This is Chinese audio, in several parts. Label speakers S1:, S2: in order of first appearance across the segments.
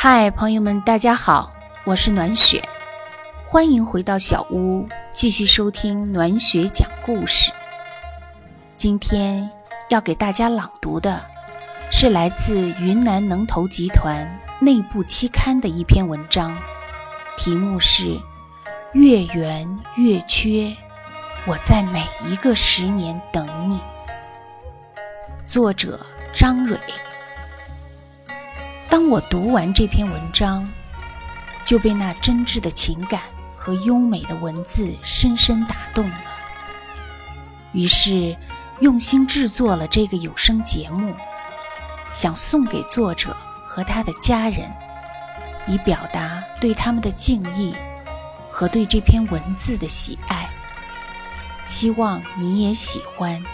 S1: 嗨，朋友们，大家好，我是暖雪，欢迎回到小屋，继续收听暖雪讲故事。今天要给大家朗读的是来自云南能投集团内部期刊的一篇文章，题目是《月圆月缺》，我在每一个十年等你。作者张蕊。当我读完这篇文章，就被那真挚的情感和优美的文字深深打动了。于是，用心制作了这个有声节目，想送给作者和他的家人，以表达对他们的敬意和对这篇文字的喜爱。希望你也喜欢，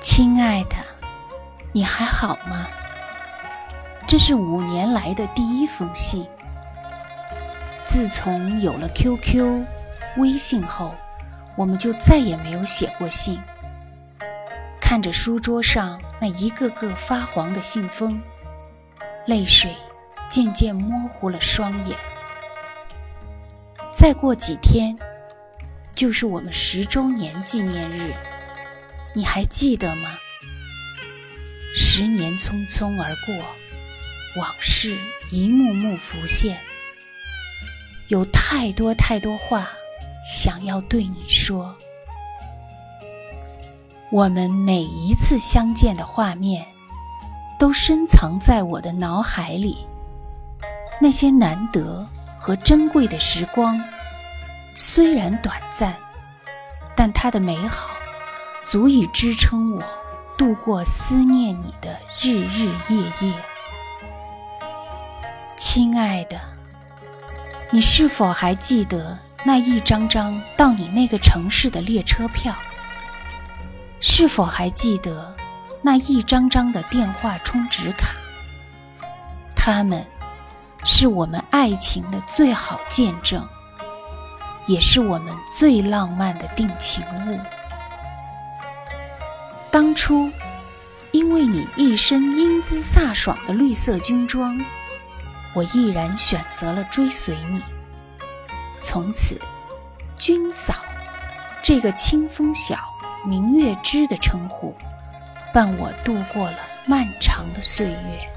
S1: 亲爱的。你还好吗？这是五年来的第一封信。自从有了 QQ、微信后，我们就再也没有写过信。看着书桌上那一个个发黄的信封，泪水渐渐模糊了双眼。再过几天，就是我们十周年纪念日，你还记得吗？十年匆匆而过，往事一幕幕浮现。有太多太多话想要对你说。我们每一次相见的画面，都深藏在我的脑海里。那些难得和珍贵的时光，虽然短暂，但它的美好足以支撑我。度过思念你的日日夜夜，亲爱的，你是否还记得那一张张到你那个城市的列车票？是否还记得那一张张的电话充值卡？它们是我们爱情的最好见证，也是我们最浪漫的定情物。当初，因为你一身英姿飒爽的绿色军装，我毅然选择了追随你。从此，军嫂这个清风晓、明月枝的称呼，伴我度过了漫长的岁月。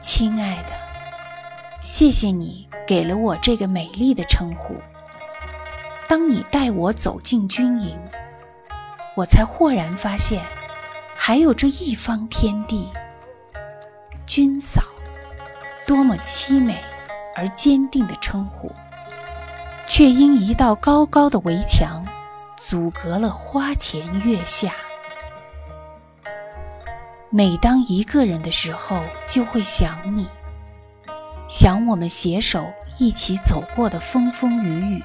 S1: 亲爱的，谢谢你给了我这个美丽的称呼。当你带我走进军营。我才豁然发现，还有这一方天地。军嫂，多么凄美而坚定的称呼，却因一道高高的围墙，阻隔了花前月下。每当一个人的时候，就会想你，想我们携手一起走过的风风雨雨。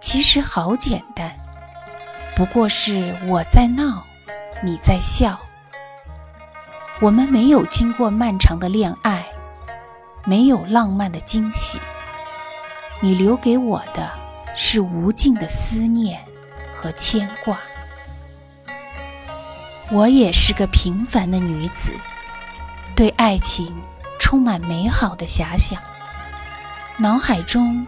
S1: 其实好简单。不过是我在闹，你在笑。我们没有经过漫长的恋爱，没有浪漫的惊喜。你留给我的是无尽的思念和牵挂。我也是个平凡的女子，对爱情充满美好的遐想，脑海中。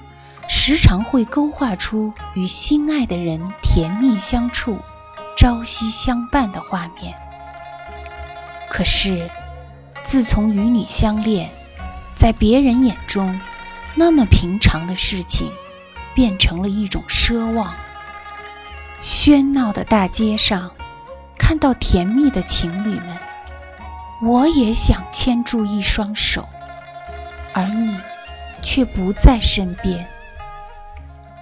S1: 时常会勾画出与心爱的人甜蜜相处、朝夕相伴的画面。可是，自从与你相恋，在别人眼中那么平常的事情，变成了一种奢望。喧闹的大街上，看到甜蜜的情侣们，我也想牵住一双手，而你却不在身边。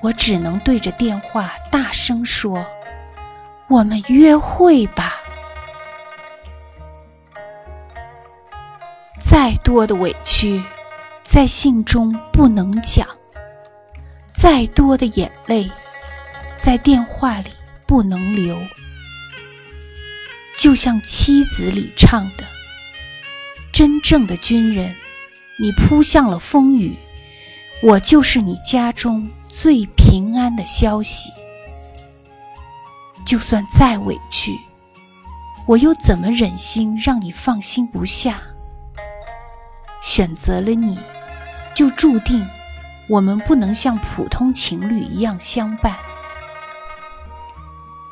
S1: 我只能对着电话大声说：“我们约会吧。”再多的委屈，在信中不能讲；再多的眼泪，在电话里不能流。就像妻子里唱的：“真正的军人，你扑向了风雨，我就是你家中。”最平安的消息，就算再委屈，我又怎么忍心让你放心不下？选择了你，就注定我们不能像普通情侣一样相伴。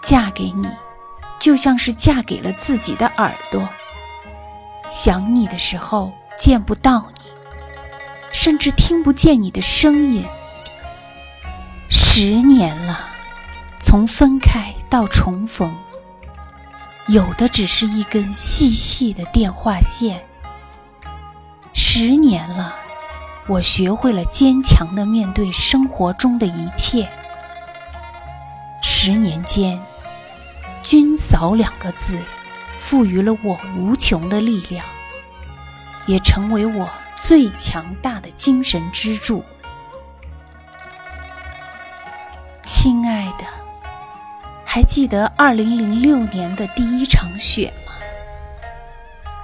S1: 嫁给你，就像是嫁给了自己的耳朵。想你的时候见不到你，甚至听不见你的声音。十年了，从分开到重逢。有的只是一根细细的电话线。十年了，我学会了坚强的面对生活中的一切。十年间，“君嫂”两个字赋予了我无穷的力量，也成为我最强大精神支柱。亲爱的。还记得二零零六年的第一场雪吗？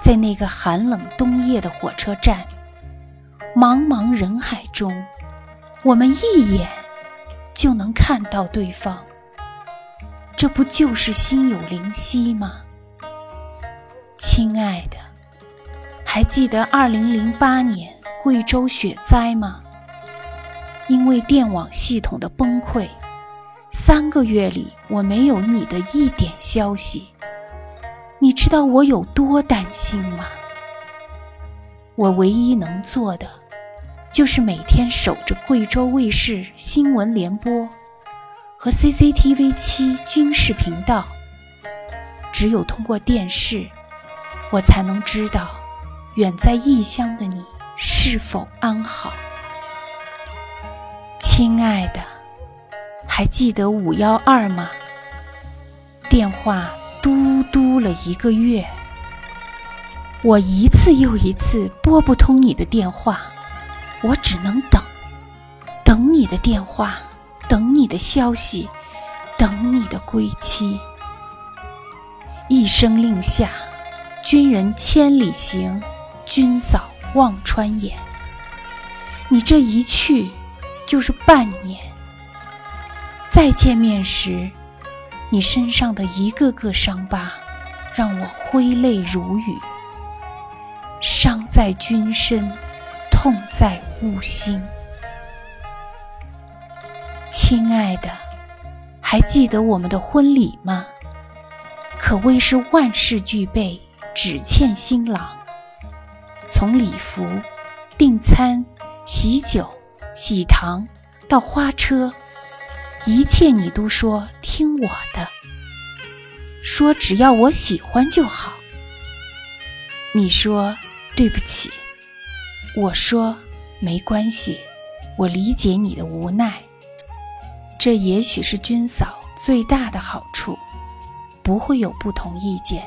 S1: 在那个寒冷冬夜的火车站，茫茫人海中，我们一眼就能看到对方。这不就是心有灵犀吗？亲爱的，还记得二零零八年贵州雪灾吗？因为电网系统的崩溃。三个月里，我没有你的一点消息。你知道我有多担心吗？我唯一能做的，就是每天守着贵州卫视新闻联播和 CCTV 七军事频道。只有通过电视，我才能知道远在异乡的你是否安好，亲爱的。还记得五幺二吗？电话嘟嘟了一个月，我一次又一次拨不通你的电话，我只能等，等你的电话，等你的消息，等你的归期。一声令下，军人千里行，军嫂望穿眼。你这一去，就是半年。再见面时，你身上的一个个伤疤，让我挥泪如雨。伤在君身，痛在吾心。亲爱的，还记得我们的婚礼吗？可谓是万事俱备，只欠新郎。从礼服、订餐、喜酒、喜糖到花车。一切你都说听我的，说只要我喜欢就好。你说对不起，我说没关系，我理解你的无奈。这也许是军嫂最大的好处，不会有不同意见，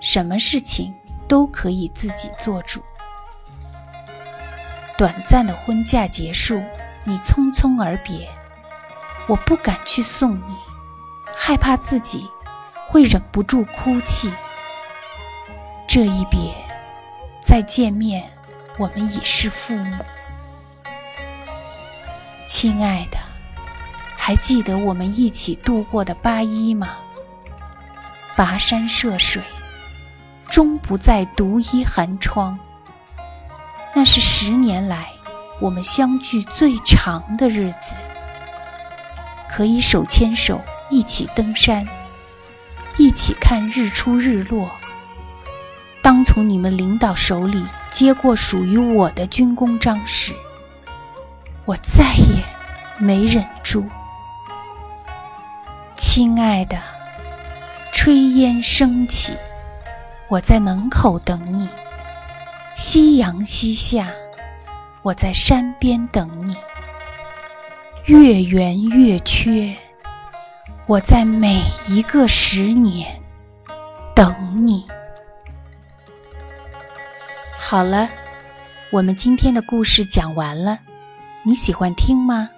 S1: 什么事情都可以自己做主。短暂的婚嫁结束，你匆匆而别。我不敢去送你，害怕自己会忍不住哭泣。这一别，再见面，我们已是父母。亲爱的，还记得我们一起度过的八一吗？跋山涉水，终不再独倚寒窗。那是十年来我们相聚最长的日子。可以手牵手一起登山，一起看日出日落。当从你们领导手里接过属于我的军功章时，我再也没忍住。亲爱的，炊烟升起，我在门口等你；夕阳西下，我在山边等你。月圆月缺，我在每一个十年等你。好了，我们今天的故事讲完了，你喜欢听吗？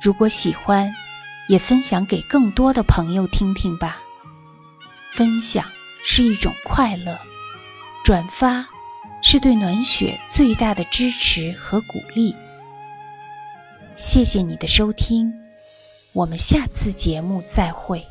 S1: 如果喜欢，也分享给更多的朋友听听吧。分享是一种快乐，转发是对暖雪最大的支持和鼓励。谢谢你的收听，我们下次节目再会。